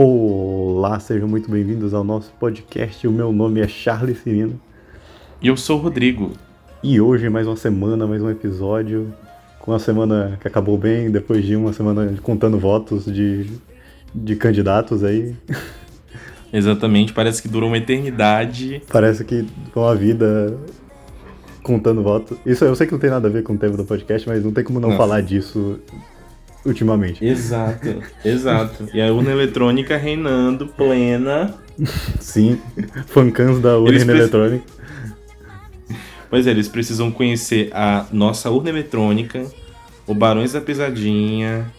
Olá, sejam muito bem-vindos ao nosso podcast. O meu nome é Charles Cirino. E eu sou o Rodrigo. E hoje, mais uma semana, mais um episódio. Com uma semana que acabou bem, depois de uma semana contando votos de, de candidatos aí. Exatamente, parece que durou uma eternidade. Parece que com a vida contando votos. Isso eu sei que não tem nada a ver com o tema do podcast, mas não tem como não, não. falar disso ultimamente. Exato, exato. E a urna eletrônica reinando plena. Sim, fancans da urna preci... eletrônica. Pois é, eles precisam conhecer a nossa urna eletrônica, o Barões da Pesadinha.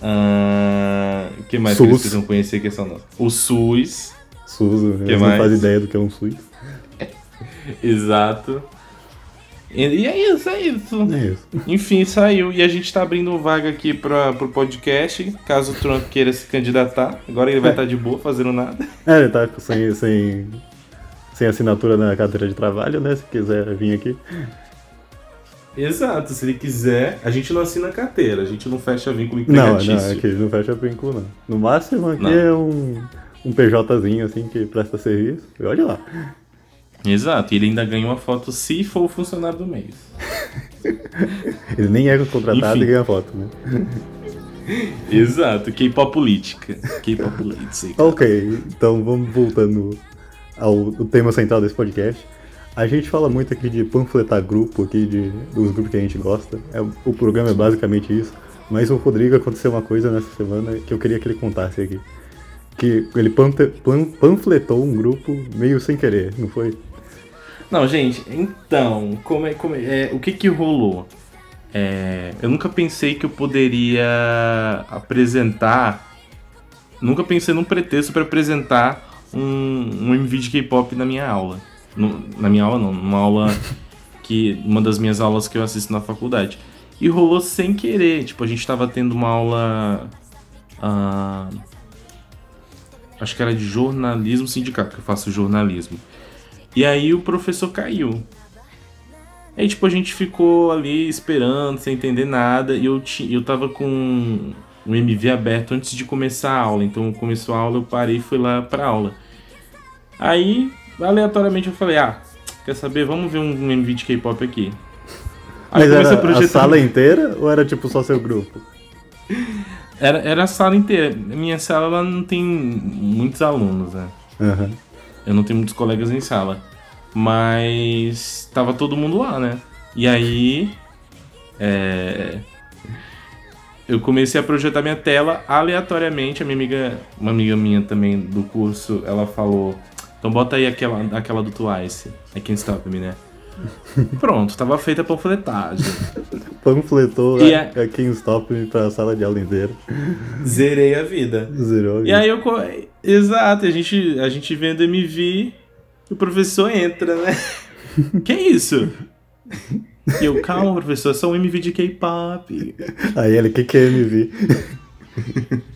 O uh, que mais que eles precisam conhecer que são nossa? O SUS. SUS, que eles mais? não fazem ideia do que é um SUS. Exato. E é isso, é isso. É isso. Enfim, saiu. E a gente tá abrindo vaga aqui pra, pro podcast, caso o Trump queira se candidatar. Agora ele vai estar é. tá de boa, fazendo nada. É, ele tá sem, sem, sem assinatura na carteira de trabalho, né? Se quiser vir aqui. Exato, se ele quiser, a gente não assina carteira, a gente não fecha vínculo empregatício. Não, não, aqui não fecha vínculo, não. No máximo aqui não. é um, um PJzinho assim que presta serviço. E olha lá. Exato, e ele ainda ganha uma foto se for o funcionário do mês. ele nem é contratado Enfim. e ganha foto, né? Exato, K-pop política. K-pop política. ok, então vamos voltando ao tema central desse podcast. A gente fala muito aqui de panfletar grupo, aqui de, dos grupos que a gente gosta. É, o programa é basicamente isso. Mas o Rodrigo aconteceu uma coisa nessa semana que eu queria que ele contasse aqui. Que ele panfletou um grupo meio sem querer, não foi? Não, gente, então, como é, como é, é o que que rolou? É, eu nunca pensei que eu poderia apresentar, nunca pensei num pretexto para apresentar um, um MV de K-pop na minha aula. No, na minha aula não, numa aula que, uma das minhas aulas que eu assisto na faculdade. E rolou sem querer, tipo, a gente tava tendo uma aula... Uh, acho que era de jornalismo sindical, que eu faço jornalismo. E aí o professor caiu. Aí, tipo, a gente ficou ali esperando, sem entender nada, e eu, eu tava com o MV aberto antes de começar a aula. Então, começou a aula, eu parei e fui lá pra aula. Aí, aleatoriamente, eu falei, ah, quer saber, vamos ver um, MV de K-pop aqui. Aí Mas era a, projetar... a sala inteira ou era, tipo, só seu grupo? Era, era a sala inteira. Minha sala, ela não tem muitos alunos, né? Aham. Uhum. Eu não tenho muitos colegas em sala. Mas tava todo mundo lá, né? E aí. É... Eu comecei a projetar minha tela aleatoriamente. A minha amiga, uma amiga minha também do curso, ela falou: Então bota aí aquela, aquela do Twice. I Can't Stop Me, né? Pronto, tava feita a panfletagem. Panfletou e a, a Can't Stop Me pra sala de aula inteira. Zerei a vida. Zerou a vida. E aí eu Exato, a gente, a gente vendo MV e o professor entra, né? que isso? E eu, calma, professor, é só um MV de K-pop. Aí ele, o que, que é MV?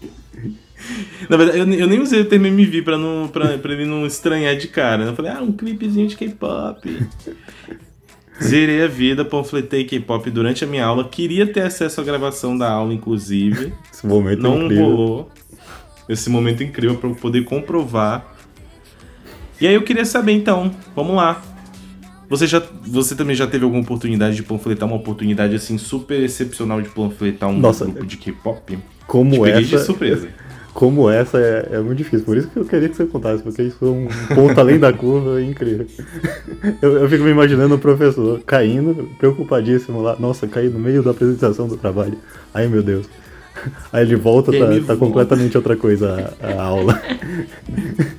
Na verdade, eu, eu, nem usei o termo MV pra, não, pra, pra ele não estranhar de cara. Eu falei, ah, um clipezinho de K-pop. Zerei a vida, panfletei K-pop durante a minha aula. Queria ter acesso à gravação da aula, inclusive. Esse momento não incrível. rolou esse momento incrível para eu poder comprovar. E aí eu queria saber então, vamos lá. Você, já, você também já teve alguma oportunidade de panfletar uma oportunidade assim super excepcional de panfletar um Nossa, grupo de K-pop? Como essa? de surpresa. Como essa é, é, muito difícil, por isso que eu queria que você contasse, porque isso foi um ponto além da curva incrível. Eu, eu fico me imaginando o professor caindo, preocupadíssimo lá, nossa, caí no meio da apresentação do trabalho. Ai meu Deus. Aí ele volta, tá, tá completamente outra coisa a, a aula.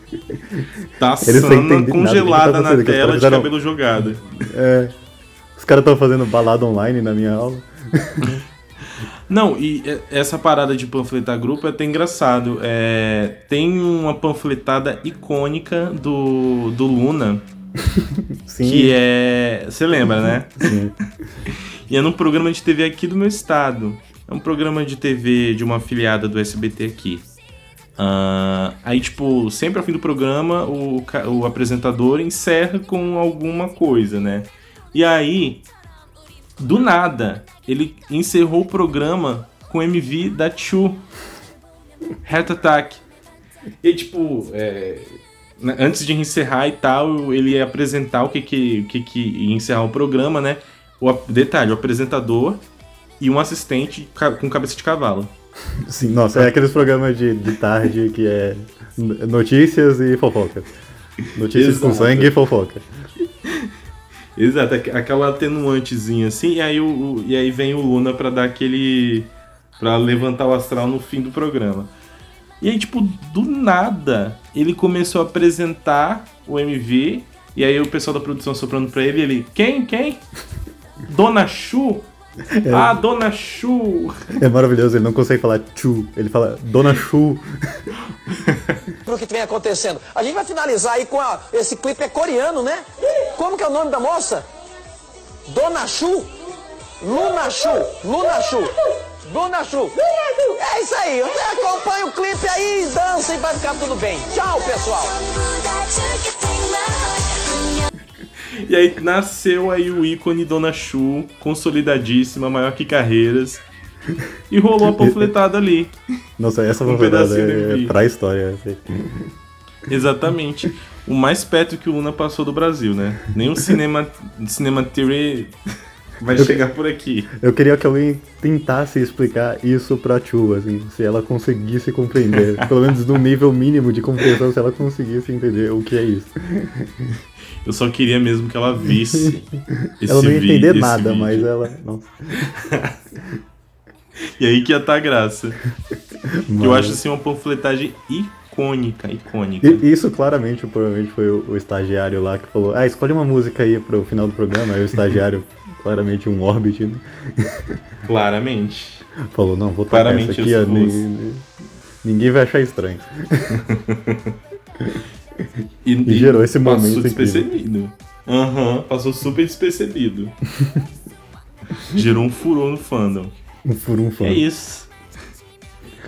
Tá Sana congelada tá na tela de fizeram... cabelo jogado. É. Os caras estão fazendo balada online na minha aula. Não, e essa parada de panfletar grupo é até engraçado. É, tem uma panfletada icônica do, do Luna. Sim. Que é. Você lembra, né? Sim. E é num programa de TV aqui do meu estado. É um programa de TV de uma afiliada do SBT aqui. Uh, aí, tipo, sempre ao fim do programa, o, o apresentador encerra com alguma coisa, né? E aí, do nada, ele encerrou o programa com MV da Chu. Heart Attack. E tipo, é, né, antes de encerrar e tal, ele ia apresentar o que que, o que, que encerrar o programa, né? O detalhe, o apresentador e um assistente com cabeça de cavalo. Sim, nossa, é aqueles programas de, de tarde que é notícias e fofoca. Notícias com sangue e fofoca. Exato, aquela atenuantezinha assim, e aí, o, e aí vem o Luna para dar aquele. para levantar o astral no fim do programa. E aí, tipo, do nada, ele começou a apresentar o MV, e aí o pessoal da produção soprando pra ele, ele, quem, quem? Dona Chu? É. Ah, Dona Chu! É maravilhoso, ele não consegue falar Chu, ele fala Dona Chu. o que vem acontecendo. A gente vai finalizar aí com a, esse clipe é coreano, né? Como que é o nome da moça? Dona Chu? Luna Chu, Luna Chu. Dona Chu. É isso aí. Acompanha o clipe aí dança e vai ficar tudo bem. Tchau, pessoal. E aí nasceu aí o ícone Dona Chu, consolidadíssima, maior que carreiras. E rolou a panfletada ali. Nossa, essa um panfletada é, é pra história. Exatamente. O mais perto que o Luna passou do Brasil, né? Nem o cinema, cinema theory vai eu chegar por aqui. Eu queria que alguém tentasse explicar isso pra Chu, assim, se ela conseguisse compreender. pelo menos no nível mínimo de compreensão, se ela conseguisse entender o que é isso. Eu só queria mesmo que ela visse. ela não ia entender nada, vídeo. mas ela. Nossa. e aí que ia estar tá a graça. Mas... Eu acho assim uma panfletagem icônica, icônica. E, isso claramente, provavelmente, foi o, o, estagiário lá que falou: Ah, escolhe uma música aí pro final do programa. Aí o estagiário, claramente um Orbit, né? Claramente. Falou: Não, vou tocar claramente essa aqui, ó, ninguém, ninguém vai achar estranho. E, e, gerou esse momento. Passou despercebido. Aham, uhum, passou super despercebido. gerou um furor no fandom. Um furor no fandom. É isso.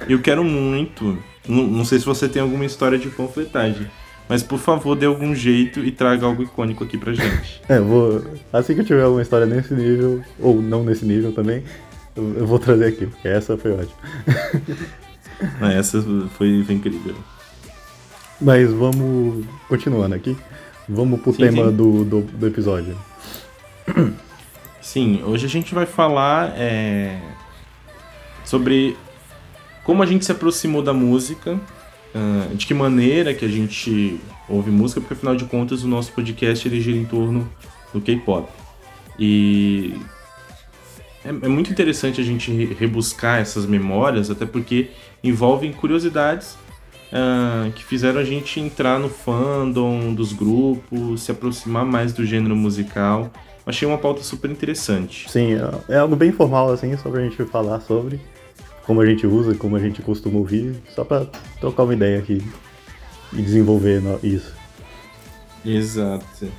Eu quero muito. Não, não sei se você tem alguma história de panfletagem. Mas por favor, dê algum jeito e traga algo icônico aqui pra gente. É, vou. Assim que eu tiver alguma história nesse nível, ou não nesse nível também, eu, vou trazer aqui, porque essa foi ótima. essa foi, foi incrível. Mas vamos continuando aqui. Vamos pro sim, tema sim. Do, do, do, episódio. Sim, hoje a gente vai falar é, sobre como a gente se aproximou da música, uh, de que maneira que a gente ouve música, porque afinal de contas o nosso podcast ele gira em torno do K-pop. E é, é, muito interessante a gente rebuscar essas memórias, até porque envolvem curiosidades uh, que fizeram a gente entrar no fandom dos grupos, se aproximar mais do gênero musical. Achei uma pauta super interessante. Sim, é, é algo bem informal, assim, só pra gente falar sobre como a gente usa, como a gente costuma ouvir, só pra trocar uma ideia aqui e desenvolver isso. Exato.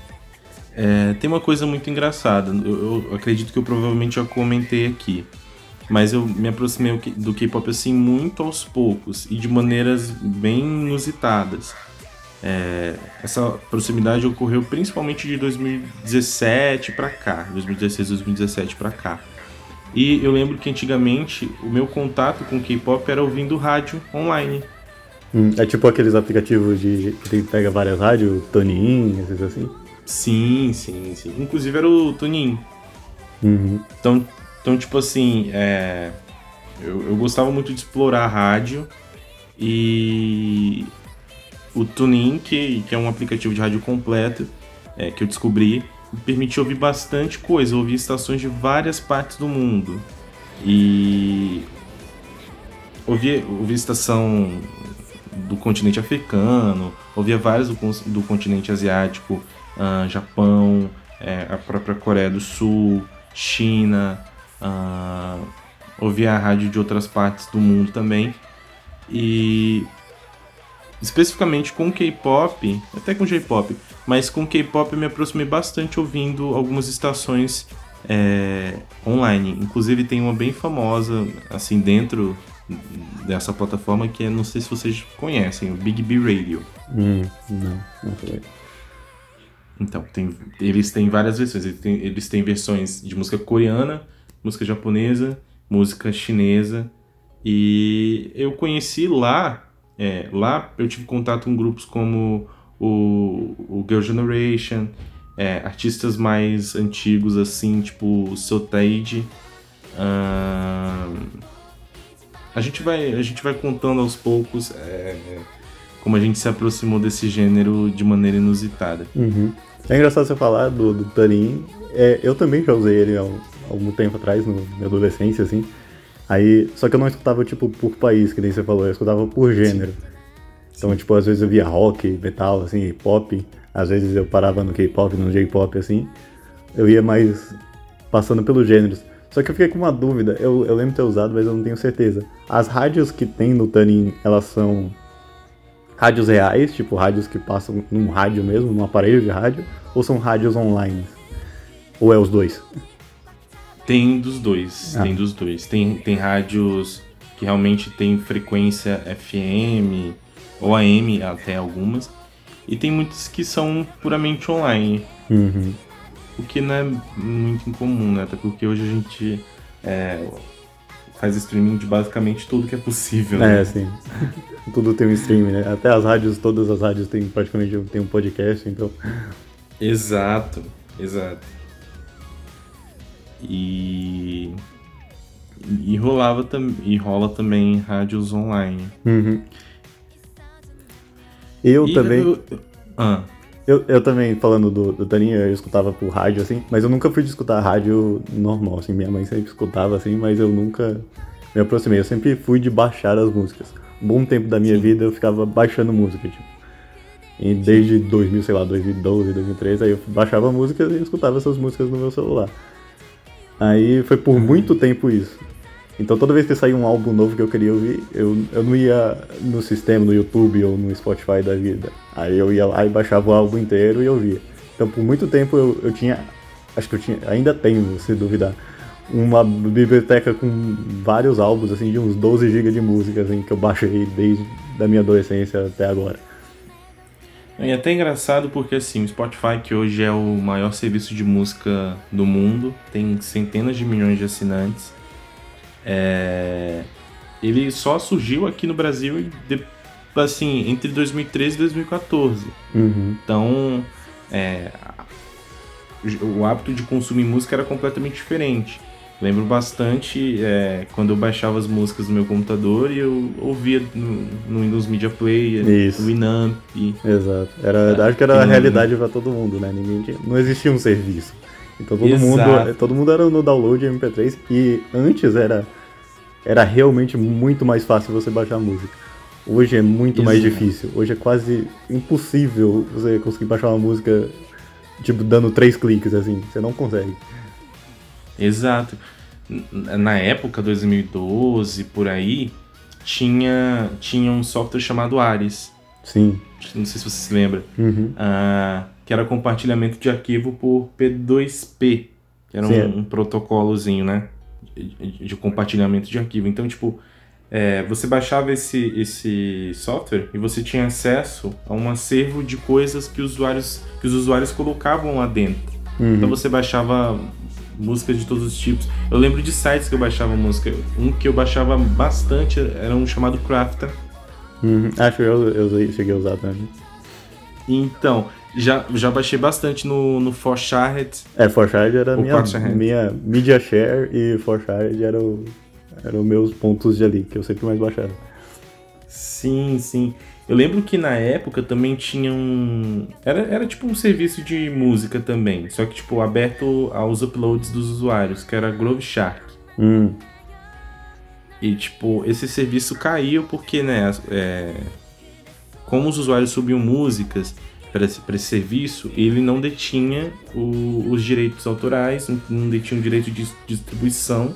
É, tem uma coisa muito engraçada, eu, eu, acredito que eu provavelmente já comentei aqui. Mas eu me aproximei do K-pop assim muito aos poucos e de maneiras bem inusitadas. É, essa proximidade ocorreu principalmente de 2017 para cá, 2016, 2017 para cá. E eu lembro que antigamente o meu contato com K-pop era ouvindo rádio online. Hum, é tipo aqueles aplicativos de que pega várias rádios, TuneIn, esses assim? Sim, sim, sim. Inclusive era o TuneIn. Uhum. Então então, tipo assim, é, eu, eu gostava muito de explorar a rádio e o TuneIn, que, que é um aplicativo de rádio completo, é, que eu descobri, me permitiu ouvir bastante coisa, ouvir estações de várias partes do mundo. E ouvia, ouvia estação do continente africano, ouvia várias do, do continente asiático, uh, Japão, é, a própria Coreia do Sul, China, uh, ouvia a rádio de outras partes do mundo também. E especificamente com K-pop, até com J-pop, mas com K-pop me aproximei bastante ouvindo algumas estações é, online. Inclusive tem uma bem famosa, assim, dentro dessa plataforma que é, não sei se vocês conhecem, o Big B Radio. Hum, não, não sei. Então, tem, eles têm várias versões. Eles têm, eles têm versões de música coreana, música japonesa, música chinesa. E eu conheci lá É, lá eu tive contato com grupos como o, o Girl Generation, é, artistas mais antigos assim, tipo o Sotaide. a gente vai a gente vai contando aos poucos é, como a gente se aproximou desse gênero de maneira inusitada. Uhum. É engraçado você falar do, do Tanin. É, eu também já usei ele há algum tempo atrás, no, na minha adolescência, assim. Aí, só que eu não escutava, tipo, por país, que nem você falou, eu escutava por gênero. Sim. Então, tipo, às vezes eu via rock, metal, assim, pop. Às vezes eu parava no K-pop, no J-pop, assim. Eu ia mais passando pelos gêneros. Só que eu fiquei com uma dúvida, eu, eu lembro ter usado, mas eu não tenho certeza. As rádios que tem no Tanin, elas são rádios reais, tipo rádios que passam num rádio mesmo, num aparelho de rádio, ou são rádios online? Ou é os dois? Tem dos dois, ah. tem dos dois. Tem, tem rádios que realmente tem frequência FM ou AM até algumas. E tem muitos que são puramente online. Uhum. O que não é muito incomum, né? Até porque hoje a gente é, faz streaming de basicamente tudo que é possível. É, né? sim. tudo tem um streaming, né? Até as rádios, todas as rádios têm praticamente tem um podcast, então. Exato, exato. E. E rolava e rola também rádios online. Uhum. Eu e também. Eu, ah. eu, eu também, falando do, do Taninho, eu escutava por rádio, assim, mas eu nunca fui de escutar rádio normal, assim. Minha mãe sempre escutava, assim, mas eu nunca me aproximei. Eu sempre fui de baixar as músicas bom tempo da minha Sim. vida eu ficava baixando música, tipo. E desde 2000, sei lá, 2012, 2013, aí eu baixava músicas e escutava essas músicas no meu celular. Aí foi por uhum. muito tempo isso. Então toda vez que saía um álbum novo que eu queria ouvir, eu, eu não ia no sistema, no YouTube ou no Spotify da vida. Aí eu ia lá e baixava o álbum inteiro e ouvia. Então por muito tempo eu, eu tinha. Acho que eu tinha. Ainda tenho, se duvidar uma biblioteca com vários álbuns, assim, de uns 12 GB de música, assim, que eu baixei desde a minha adolescência até agora. É até engraçado porque, assim, o Spotify, que hoje é o maior serviço de música do mundo, tem centenas de milhões de assinantes, é... ele só surgiu aqui no Brasil, de, assim, entre 2013 e 2014. Uhum. Então, é... o hábito de consumir música era completamente diferente. Lembro bastante é, quando eu baixava as músicas no meu computador e eu ouvia no, no Windows Media Player, Isso. no Winamp. Exato. Era, é, acho que era a realidade para todo mundo, né? Ninguém tinha, não existia um serviço. Então todo mundo, todo mundo era no download MP3 e antes era era realmente muito mais fácil você baixar a música. Hoje é muito Exato. mais difícil. Hoje é quase impossível você conseguir baixar uma música tipo dando três cliques assim. Você não consegue. Exato. Na época, 2012, por aí, tinha, tinha um software chamado Ares. Sim. Não sei se você se lembra. Uhum. Uh, que era compartilhamento de arquivo por P2P. Que era um, um, protocolozinho, né? De, de, compartilhamento de arquivo. Então, tipo, é, você baixava esse, esse software e você tinha acesso a um acervo de coisas que, usuários, que os usuários colocavam lá dentro. Uhum. Então você baixava músicas de todos os tipos. Eu lembro de sites que eu baixava música. Um que eu baixava bastante era um chamado Crafter. Uhum. Acho que eu, eu cheguei a usar também. Então, já, já baixei bastante no, no Forshared. É, Forshared era minha, minha media share e Forshared era o, eram meus pontos de ali, que eu sempre mais baixava. Sim, sim. Eu lembro que na época também tinha um. Era, era tipo um serviço de música também, só que tipo aberto aos uploads dos usuários, que era Grove Shark. Hum. E tipo, esse serviço caiu porque, né, é, como os usuários subiam músicas para esse, esse serviço, ele não detinha o, os direitos autorais, não detinha o direito de distribuição,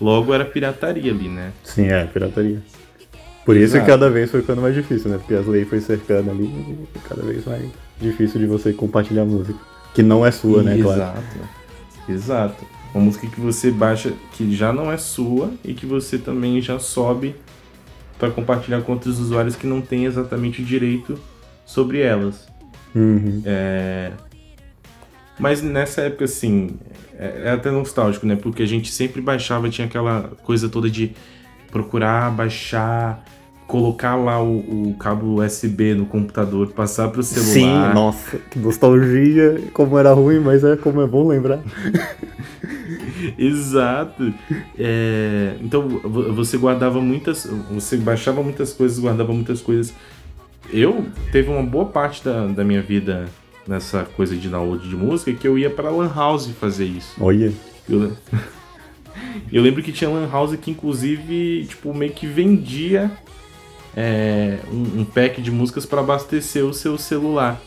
logo era pirataria ali, né? Sim, é, pirataria. Por isso Exato. que cada vez foi ficando mais difícil, né? Porque as leis foi cercando ali e cada vez mais difícil de você compartilhar música. Que não é sua, né, claro. Exato. Exato. Uma música que você baixa que já não é sua e que você também já sobe para compartilhar com outros usuários que não têm exatamente o direito sobre elas. Uhum. É... Mas nessa época, assim, é, é até nostálgico, né? Porque a gente sempre baixava, tinha aquela coisa toda de procurar baixar colocar lá o, o cabo USB no computador, passar pro celular. Sim, nossa, que nostalgia, como era ruim, mas é como é bom lembrar. Exato. É, então você guardava muitas. Você baixava muitas coisas, guardava muitas coisas. Eu teve uma boa parte da, da minha vida nessa coisa de download de música que eu ia pra Lan House fazer isso. Olha. Eu, eu lembro que tinha Lan House que inclusive, tipo, meio que vendia é, um, um, pack de músicas para abastecer o seu celular.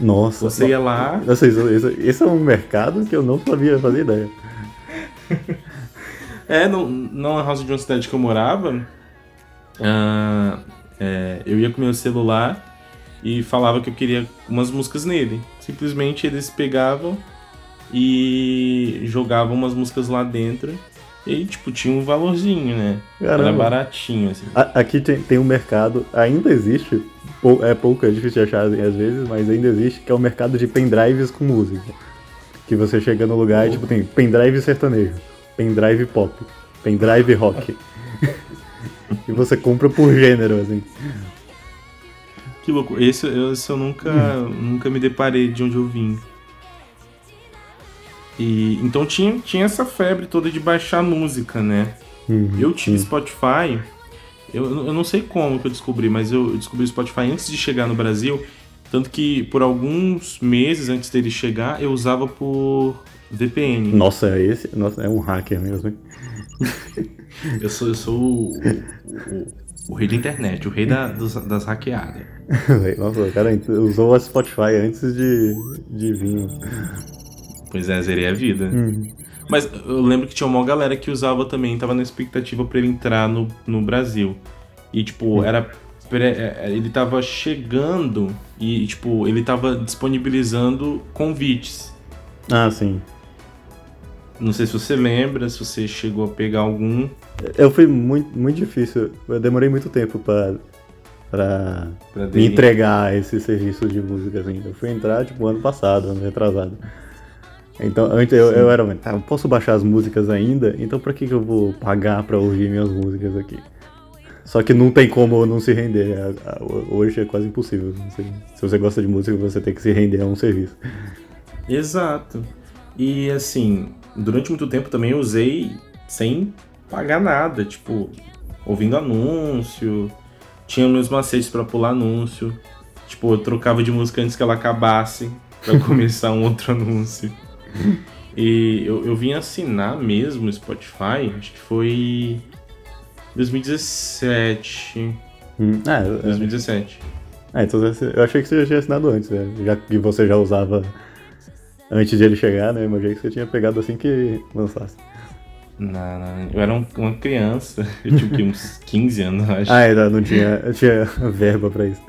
Nossa. Você ia lá. Nossa, isso, isso, esse é um mercado que eu não sabia fazer ideia. é, no, na house de uma cidade que eu morava, uh, é, eu ia com meu celular e falava que eu queria umas músicas nele. Simplesmente eles pegavam e jogavam umas músicas lá dentro e, tipo, tinha um valorzinho, né? Caramba. Era baratinho, assim. Aqui tem, tem um mercado, ainda existe, é pouco, é difícil de achar às vezes, mas ainda existe, que é o mercado de pendrives com música. Que você chega no lugar e, tipo, tem pendrive sertanejo, pendrive pop, pendrive rock. e você compra por gênero, assim. Que louco. Esse, esse eu nunca, nunca me deparei de onde eu vim. E, então tinha, tinha essa febre toda de baixar música, né? Uhum, eu tive Spotify, eu, eu não sei como que eu descobri, mas eu descobri o Spotify antes de chegar no Brasil. Tanto que por alguns meses antes dele chegar, eu usava por VPN. Nossa, é esse nossa, é um hacker mesmo, hein? eu sou, eu sou o, o, o, rei da internet, o rei da, dos, das hackeadas. Nossa, o cara usou o Spotify antes de, de vir. Pois é, zerei a vida. Uhum. Mas eu lembro que tinha uma galera que usava também, tava na expectativa para ele entrar no, no Brasil. E, tipo, uhum. era. É, é, ele tava chegando e, tipo, ele tava disponibilizando convites. Ah, sim. Não sei se você lembra, se você chegou a pegar algum. Eu fui muito, muito difícil. Eu demorei muito tempo para pra, pra me entregar esse serviço de música, assim. Eu fui entrar, tipo, ano passado, ano retrasado. Então, antes eu, eu era, tá, eu posso baixar as músicas ainda, então pra que, que eu vou pagar pra ouvir minhas músicas aqui? Só que não tem como não se render. Hoje é quase impossível. Se você gosta de música, você tem que se render a um serviço. Exato. E assim, durante muito tempo também eu usei sem pagar nada, tipo, ouvindo anúncio, tinha meus macetes para pular anúncio. Tipo, eu trocava de música antes que ela acabasse para começar um outro anúncio. E eu, eu vim assinar mesmo o Spotify, acho que foi 2017. Hum, é, 2017. É, então eu achei que você já tinha assinado antes, né? Já que você já usava antes de ele chegar, né? Achei que você tinha pegado assim que lançasse. Não, não, eu era um, uma criança, eu tinha uns 15 anos, acho. Ah, ainda não tinha, tinha verba pra isso.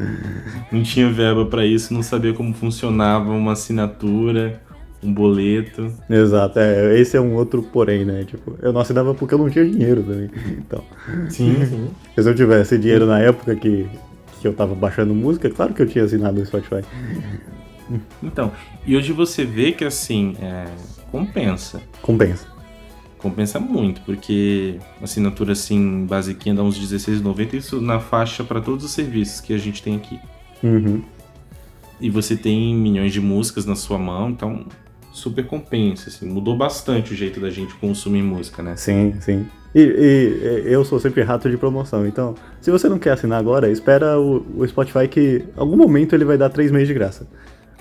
Não tinha verba pra isso, não sabia como funcionava uma assinatura um boleto. Exato, é, esse é um outro porém, né? Tipo, eu não assinava porque eu não tinha dinheiro também. Então. Sim, sim. Se eu tivesse dinheiro na época que, que eu tava baixando música, claro que eu tinha assinado o Spotify. Então, e hoje você vê que assim, é, compensa. Compensa. Compensa muito, porque assinatura assim, basiquinha dá uns R$16,90, isso na faixa para todos os serviços que a gente tem aqui. Uhum. E você tem milhões de músicas na sua mão, então super compensa, assim, mudou bastante o jeito da gente consumir música, né? Sim, sim. E, e, eu sou sempre rato de promoção, então, se você não quer assinar agora, espera o, o Spotify que, em algum momento, ele vai dar três meses de graça.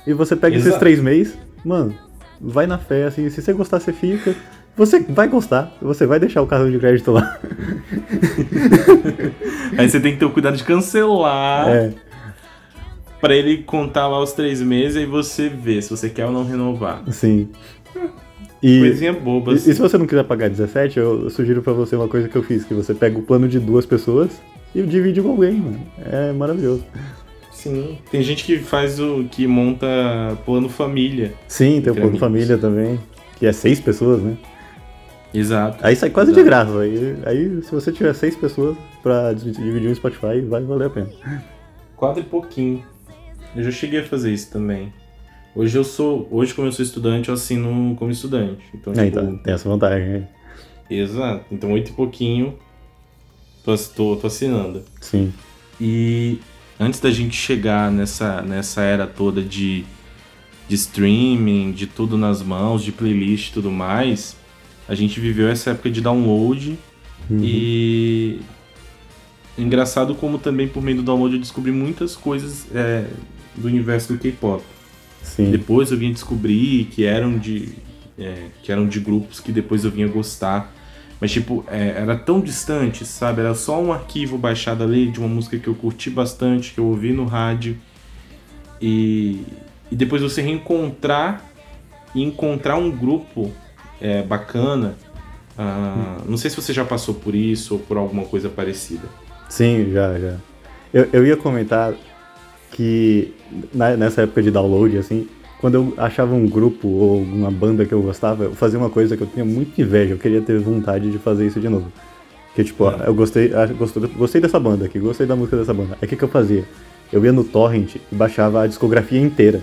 E você pega Exato. esses três meses, mano, vai na fé, assim, se você gostar, você fica. Você vai gostar, você vai deixar o cartão de crédito lá. Aí você tem que ter o cuidado de cancelar. É para ele contar lá os três meses e você vê se você quer ou não renovar. Sim. E, Coisinha boba. E, e, se você não quiser pagar 17, eu sugiro para você uma coisa que eu fiz, que você pega o plano de duas pessoas e divide com alguém, mano. É maravilhoso. Sim. Tem gente que faz o. que monta plano família. Sim, tem o plano amigos. família também. Que é seis pessoas, né? Exato. Aí sai quase Exato. de graça. Aí, aí, se você tiver seis pessoas pra dividir um Spotify, vai valer a pena. Quatro e pouquinho. Eu já cheguei a fazer isso também. Hoje eu sou. Hoje, como eu sou estudante, eu assino como estudante. Então, é, tipo, então tem essa vantagem, né? Exato. Então oito e pouquinho tô, tô, tô assinando. Sim. E antes da gente chegar nessa, nessa era toda de, de streaming, de tudo nas mãos, de playlist e tudo mais, a gente viveu essa época de download uhum. e. Engraçado como também por meio do download eu descobri muitas coisas é, do universo do K-pop. Depois eu vim descobrir que eram de. É, que eram de grupos que depois eu vinha gostar. Mas, tipo, é, era tão distante, sabe? Era só um arquivo baixado ali de uma música que eu curti bastante, que eu ouvi no rádio. E, e depois você reencontrar e encontrar um grupo é, bacana. Ah, não sei se você já passou por isso ou por alguma coisa parecida. Sim, já, já. Eu, eu ia comentar que na, nessa época de download, assim, quando eu achava um grupo ou uma banda que eu gostava, eu fazia uma coisa que eu tinha muita inveja, eu queria ter vontade de fazer isso de novo. Que tipo, é. eu gostei, gostei, gostei dessa banda aqui, gostei da música dessa banda. Aí o que, que eu fazia? Eu ia no torrent e baixava a discografia inteira.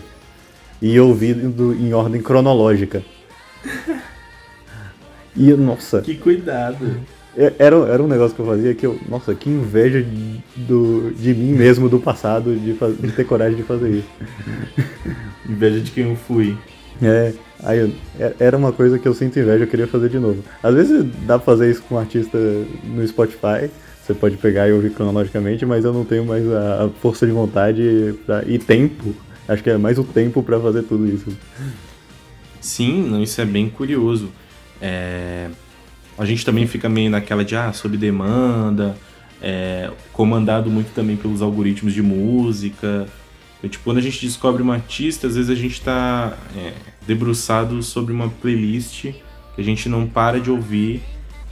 E ouvindo em ordem cronológica. E, nossa. Que cuidado. É, era, era um negócio que eu fazia que eu. Nossa, que inveja do, de mim mesmo do passado de, de ter coragem de fazer isso. inveja de quem eu fui. É, aí eu, é, era uma coisa que eu sinto inveja, eu queria fazer de novo. Às vezes dá pra fazer isso com um artista no Spotify, você pode pegar e ouvir cronologicamente, mas eu não tenho mais a, a força de vontade pra, e tempo. Acho que é mais o tempo para fazer tudo isso. Sim, não, isso é bem curioso. É, a gente também fica meio naquela de, ah, sob demanda, é, comandado muito também pelos algoritmos de música. Então, tipo, quando a gente descobre uma artista, às vezes a gente está é, debruçado sobre uma playlist que a gente não para de ouvir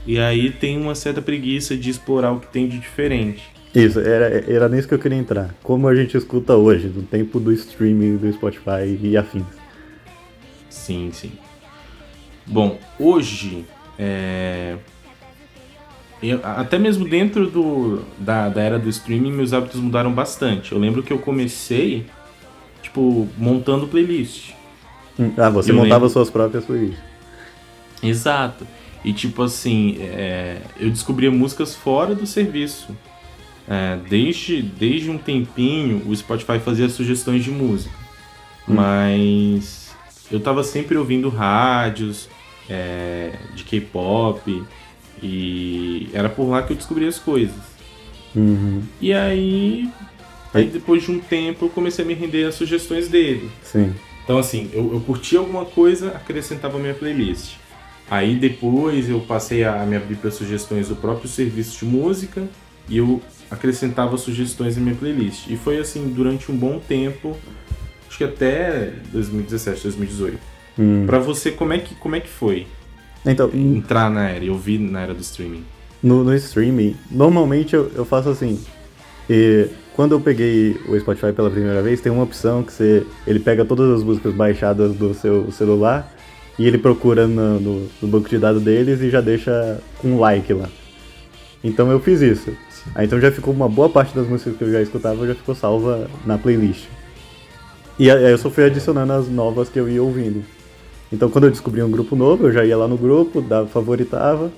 e aí tem uma certa preguiça de explorar o que tem de diferente. Isso, era, era nisso que eu queria entrar. Como a gente escuta hoje, no tempo do streaming do Spotify e afins. Sim, sim. Bom, hoje é... Eu, até mesmo dentro do, da, da era do streaming, meus hábitos mudaram bastante. Eu lembro que eu comecei, tipo, montando playlist. Ah, você eu montava lembro... suas próprias playlists. Exato. E tipo assim, é, eu descobria músicas fora do serviço. É, desde, desde um tempinho, o Spotify fazia sugestões de música. Hum. Mas eu tava sempre ouvindo rádios, é, de K-pop e era por lá que eu descobri as coisas. Uhum. E aí, aí depois de um tempo eu comecei a me render às sugestões dele. Sim. Então assim, eu, eu curti alguma coisa, acrescentava a minha playlist. Aí depois eu passei a me abrir para sugestões do próprio serviço de música e eu acrescentava sugestões em minha playlist. E foi assim durante um bom tempo, acho que até 2017, 2018. Hum. Para você, como é, que, como é que foi? Então, entrar na era e ouvir na era do streaming? No, no streaming, normalmente eu, eu faço assim. E quando eu peguei o Spotify pela primeira vez, tem uma opção que você, ele pega todas as músicas baixadas do seu celular e ele procura no, no, no banco de dados deles e já deixa um like lá. Então eu fiz isso. Aí então já ficou uma boa parte das músicas que eu já escutava já ficou salva na playlist. E aí eu só fui adicionando as novas que eu ia ouvindo. Então quando eu descobri um grupo novo, eu já ia lá no grupo, dava, favoritava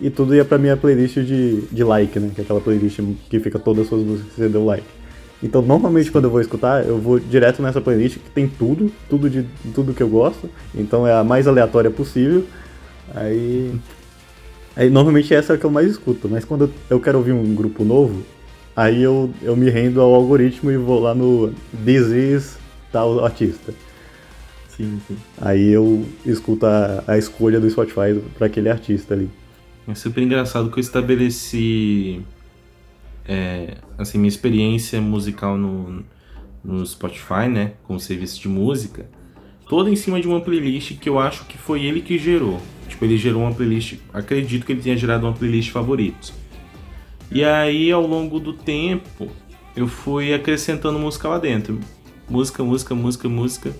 e tudo ia pra minha playlist de, de like, né? Que é aquela playlist que fica todas as suas músicas que você deu like. Então normalmente quando eu vou escutar, eu vou direto nessa playlist que tem tudo, tudo de tudo que eu gosto. Então é a mais aleatória possível. Aí. Aí normalmente essa é a que eu mais escuto, mas quando eu quero ouvir um grupo novo, aí eu, eu me rendo ao algoritmo e vou lá no This is tal artista. Sim, sim. Aí eu escuto a, a escolha do Spotify para aquele artista ali. É super engraçado que eu estabeleci é, assim, minha experiência musical no, no Spotify, né, com o serviço de música, toda em cima de uma playlist que eu acho que foi ele que gerou. Tipo, ele gerou uma playlist, acredito que ele tenha gerado uma playlist favoritos. E aí, ao longo do tempo, eu fui acrescentando música lá dentro. Música, música, música, música.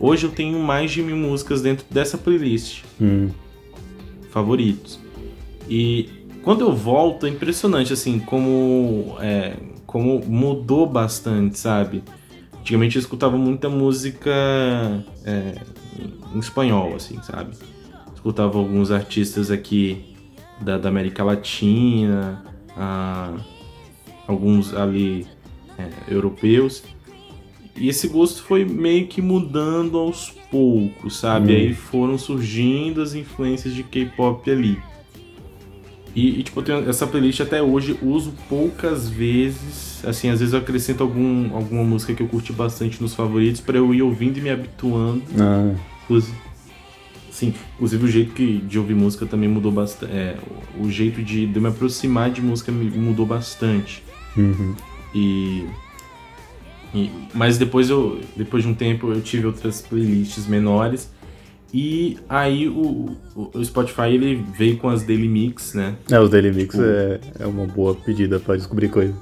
Hoje eu tenho mais de mil músicas dentro dessa playlist. Hum. Favoritos. E quando eu volto, é impressionante, assim, como, é, como mudou bastante, sabe? Antigamente eu escutava muita música é, em espanhol, assim, sabe? Escutava alguns artistas aqui da, da América Latina, a, alguns ali é, europeus. E esse gosto foi meio que mudando aos poucos, sabe? Hum. Aí foram surgindo as influências de K-pop ali. E, e, tipo, eu tenho essa playlist até hoje, uso poucas vezes. Assim, às vezes eu acrescento algum, alguma música que eu curti bastante nos favoritos para eu ir ouvindo e me habituando. Ah. Sim, inclusive o jeito que, de ouvir música também mudou bastante. É, o jeito de, de me aproximar de música mudou bastante. Uhum. E, e, mas depois eu depois de um tempo eu tive outras playlists menores e aí o, o, Spotify ele veio com as Daily Mix, né? É, os Daily Mix o... é, é uma boa pedida para descobrir coisas.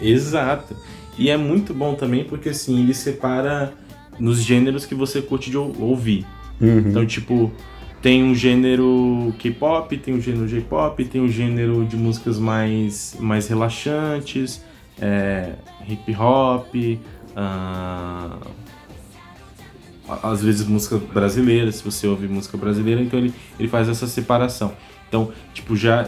Exato. E é muito bom também porque assim, ele separa nos gêneros que você curte de ouvir. Uhum. Então, tipo, tem um gênero K-pop, tem um gênero J-pop, tem um gênero de músicas mais, mais relaxantes, é, hip hop, uh, às vezes música brasileira, se você ouve música brasileira, então ele, ele faz essa separação. Então, tipo, já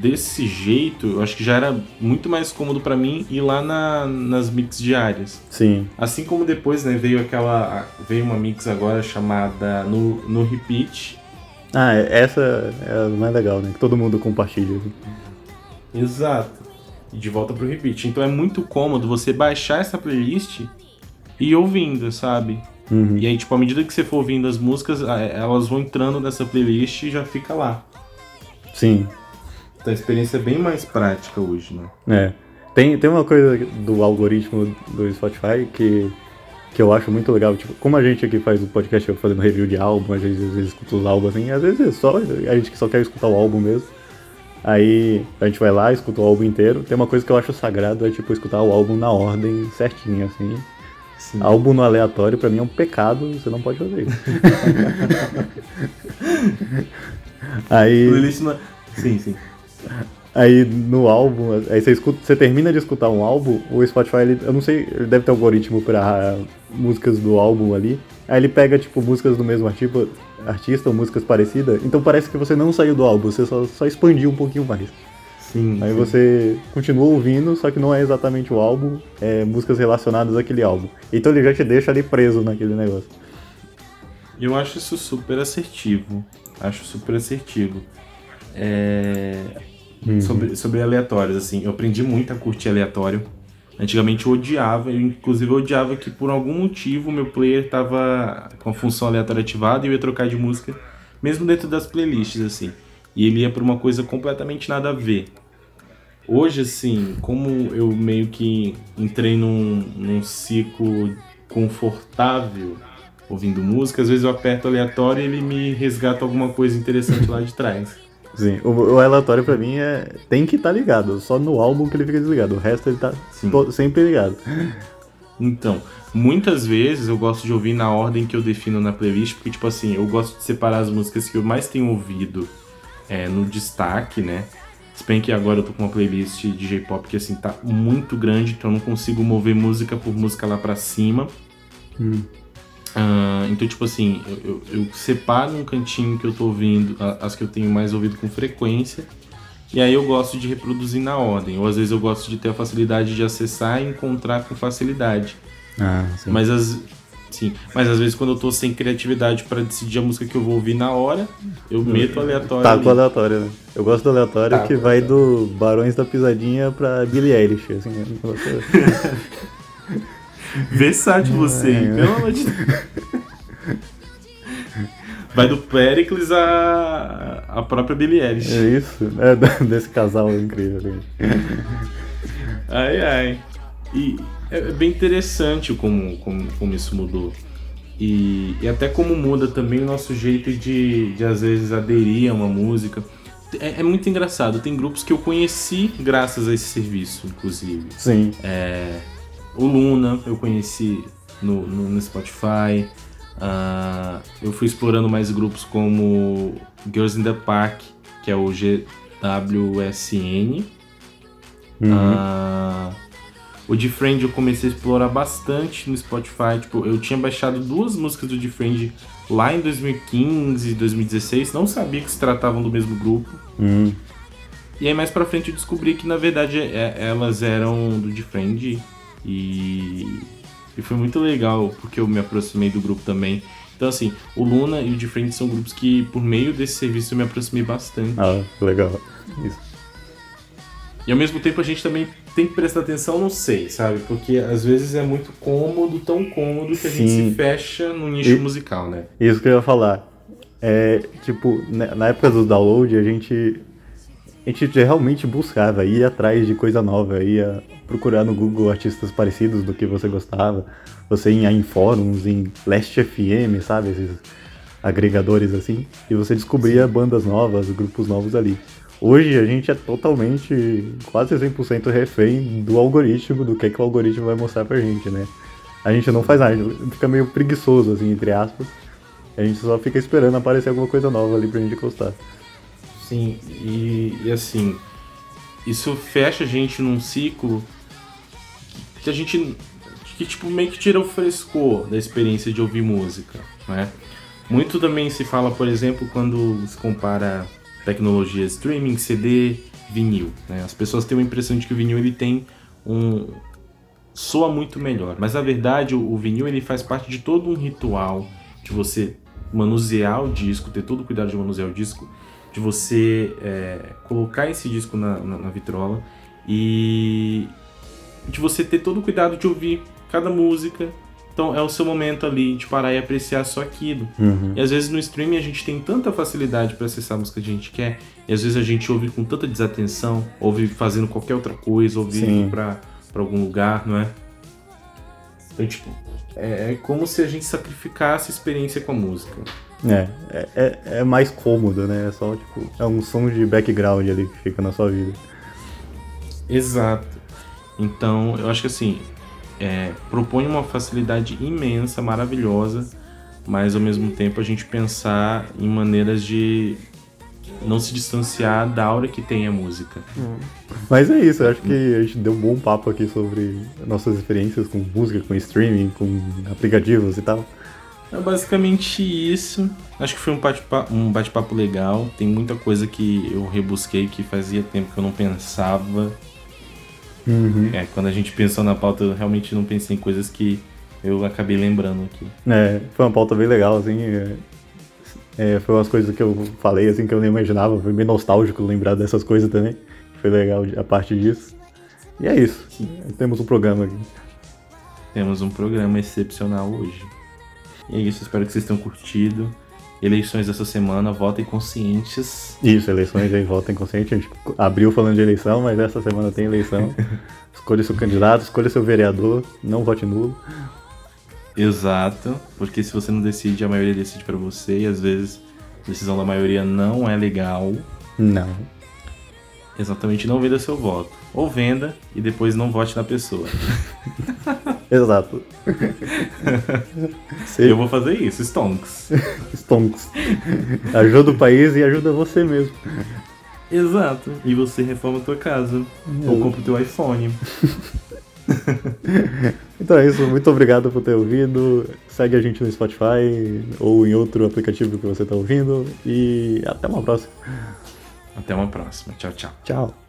desse jeito, eu acho que já era muito mais cômodo para mim ir lá na, nas mix diárias. Sim. Assim como depois, né, veio aquela veio uma mix agora chamada no, no repeat. Ah, essa é a mais legal, né? Que todo mundo compartilha. Exato. E de volta pro repeat. Então é muito cômodo você baixar essa playlist e ir ouvindo, sabe? Uhum. E aí, tipo, à medida que você for ouvindo as músicas, elas vão entrando nessa playlist e já fica lá. Sim. Então a experiência é bem mais prática hoje, né? É. Tem, tem uma coisa do algoritmo do Spotify que, que eu acho muito legal. Tipo, como a gente aqui faz o podcast fazendo review de álbum, a gente às vezes escuta os álbuns assim, às vezes é só a gente que só quer escutar o álbum mesmo. Aí a gente vai lá, escuta o álbum inteiro. Tem uma coisa que eu acho sagrado, é tipo escutar o álbum na ordem certinha, assim. Sim. Álbum no aleatório pra mim é um pecado, você não pode fazer isso. Aí. Sim, sim. Aí no álbum, aí você, escuta, você termina de escutar um álbum, o Spotify, ele, eu não sei, ele deve ter algoritmo para músicas do álbum ali. Aí ele pega, tipo, músicas do mesmo artigo, artista ou músicas parecidas. Então parece que você não saiu do álbum, você só, só expandiu um pouquinho mais. Sim. Aí sim. você continua ouvindo, só que não é exatamente o álbum, é músicas relacionadas àquele álbum. Então ele já te deixa ali preso naquele negócio. Eu acho isso super assertivo. Acho super assertivo. É... Uhum. Sobre, sobre aleatórios, assim, eu aprendi muito a curtir aleatório. Antigamente eu odiava, eu, inclusive eu odiava que por algum motivo meu player tava com a função aleatória ativada e eu ia trocar de música, mesmo dentro das playlists, assim. E ele ia por uma coisa completamente nada a ver. Hoje, assim, como eu meio que entrei num, num ciclo confortável ouvindo música, às vezes eu aperto aleatório e ele me resgata alguma coisa interessante lá de trás. Sim, o, o aleatório pra mim é. Tem que estar tá ligado, só no álbum que ele fica desligado, o resto ele tá sempre ligado. Então, muitas vezes eu gosto de ouvir na ordem que eu defino na playlist, porque, tipo assim, eu gosto de separar as músicas que eu mais tenho ouvido é, no destaque, né? Se bem que agora eu tô com uma playlist de J-pop que, assim, tá muito grande, então eu não consigo mover música por música lá pra cima. Hum. Uh, então, tipo assim, eu, eu, eu, separo um cantinho que eu tô ouvindo, as que eu tenho mais ouvido com frequência, e aí eu gosto de reproduzir na ordem. Ou às vezes eu gosto de ter a facilidade de acessar e encontrar com facilidade. Ah, sim. Mas as, sim, mas às vezes quando eu tô sem criatividade para decidir a música que eu vou ouvir na hora, eu meto aleatório. Tá com aleatório, né? Eu gosto do aleatório tá, que vai do Barões da Pisadinha pra Billie Eilish, assim. Versátil você, hein? Pelo amor de Deus. Vai do Pericles a, a própria Billie Eilish. É isso, é desse casal incrível. ai, ai. E é bem interessante como, como, como isso mudou. E, e até como muda também o nosso jeito de, de às vezes aderir a uma música. É, é, muito engraçado. Tem grupos que eu conheci graças a esse serviço, inclusive. Sim. É, o Luna eu conheci no, no, no Spotify. Uh, eu fui explorando mais grupos como Girls in the Park, que é o GWSN. Uhum. Uh, o Defriend eu comecei a explorar bastante no Spotify. Tipo, eu tinha baixado duas músicas do Defriend lá em 2015, 2016. Não sabia que se tratavam do mesmo grupo. Uhum. E aí mais pra frente eu descobri que na verdade é, elas eram do Defriend e, e foi muito legal porque eu me aproximei do grupo também. Então assim, o Luna e o Defriend são grupos que por meio desse serviço eu me aproximei bastante. Ah, legal. Isso. E ao mesmo tempo a gente também tem que prestar atenção, não sei, sabe? Porque às vezes é muito cômodo, tão cômodo que a gente se fecha no nicho E- musical, né? Isso que eu ia falar. É, tipo, na na época do download, a gente. A gente realmente buscava, ia atrás de coisa nova, ia procurar no Google artistas parecidos do que você gostava. Você ia em fóruns, em Last FM, sabe? Esses agregadores assim. E você descobria bandas novas, grupos novos ali. Hoje a gente é totalmente, quase 100% refém do algoritmo, do que, que o algoritmo vai mostrar pra gente, né? A gente não faz nada, fica meio preguiçoso, assim, entre aspas. A gente só fica esperando aparecer alguma coisa nova ali pra gente gostar. Sim, e, e assim, isso fecha a gente num ciclo que, que a gente que tipo meio que tira o frescor da experiência de ouvir música, né? Muito também se fala, por exemplo, quando se compara tecnologia streaming, CD, vinil, né? As pessoas têm a impressão de que o vinil ele tem um soa muito melhor, mas na verdade o, o vinil ele faz parte de todo um ritual de você manusear o disco, ter todo o cuidado de manusear o disco, de você é, colocar esse disco na, na, na vitrola e de você ter todo o cuidado de ouvir cada música. Então é o seu momento ali de parar e apreciar só aquilo. Uhum. E às vezes no streaming a gente tem tanta facilidade para acessar a música que a gente quer, e às vezes a gente ouve com tanta desatenção, ouve fazendo qualquer outra coisa, ouve indo pra, pra algum lugar, não é? Então, tipo, é, é como se a gente sacrificasse a experiência com a música. É, é, é- é mais cômodo, né? É só, tipo, é um som de background ali que fica na sua vida. Exato. Então, eu acho que assim, é, propõe uma facilidade imensa, maravilhosa, mas ao mesmo tempo a gente pensar em maneiras de não se distanciar da aura que tem a música. Mas é isso, eu acho que a gente deu um bom papo aqui sobre nossas experiências com música, com streaming, com aplicativos e tal. É basicamente isso. Acho que foi um bate-papo um bate-papo legal. Tem muita coisa que eu rebusquei que fazia tempo que eu não pensava. Uhum. É, quando a gente pensou na pauta, eu realmente não pensei em coisas que eu acabei lembrando aqui. É, foi uma pauta bem legal, assim. é, é, foi umas coisas que eu falei, assim, que eu nem imaginava. Foi bem nostálgico lembrar dessas coisas também. Foi legal a parte disso. E é isso. Temos um programa aqui. Temos um programa excepcional hoje. E é isso, espero que vocês tenham curtido. Eleições dessa semana, votem conscientes. Isso, eleições aí, votem consciente. A gente abriu falando de eleição, mas essa semana tem eleição. Escolha seu candidato, escolha seu vereador, não vote nulo. Exato, porque se você não decide, a maioria decide pra você e às vezes a decisão da maioria não é legal. Não. Exatamente, não venda seu voto. Ou venda e depois não vote na pessoa. Exato. Eu vou fazer isso, Stonks. stonks. Ajuda o país e ajuda você mesmo. Exato. E você reforma a tua casa. Ou compra o teu iPhone. Então é isso, muito obrigado por ter ouvido. Segue a gente no Spotify ou em outro aplicativo que você está ouvindo. E até uma próxima. Até uma próxima. Tchau, tchau. Tchau.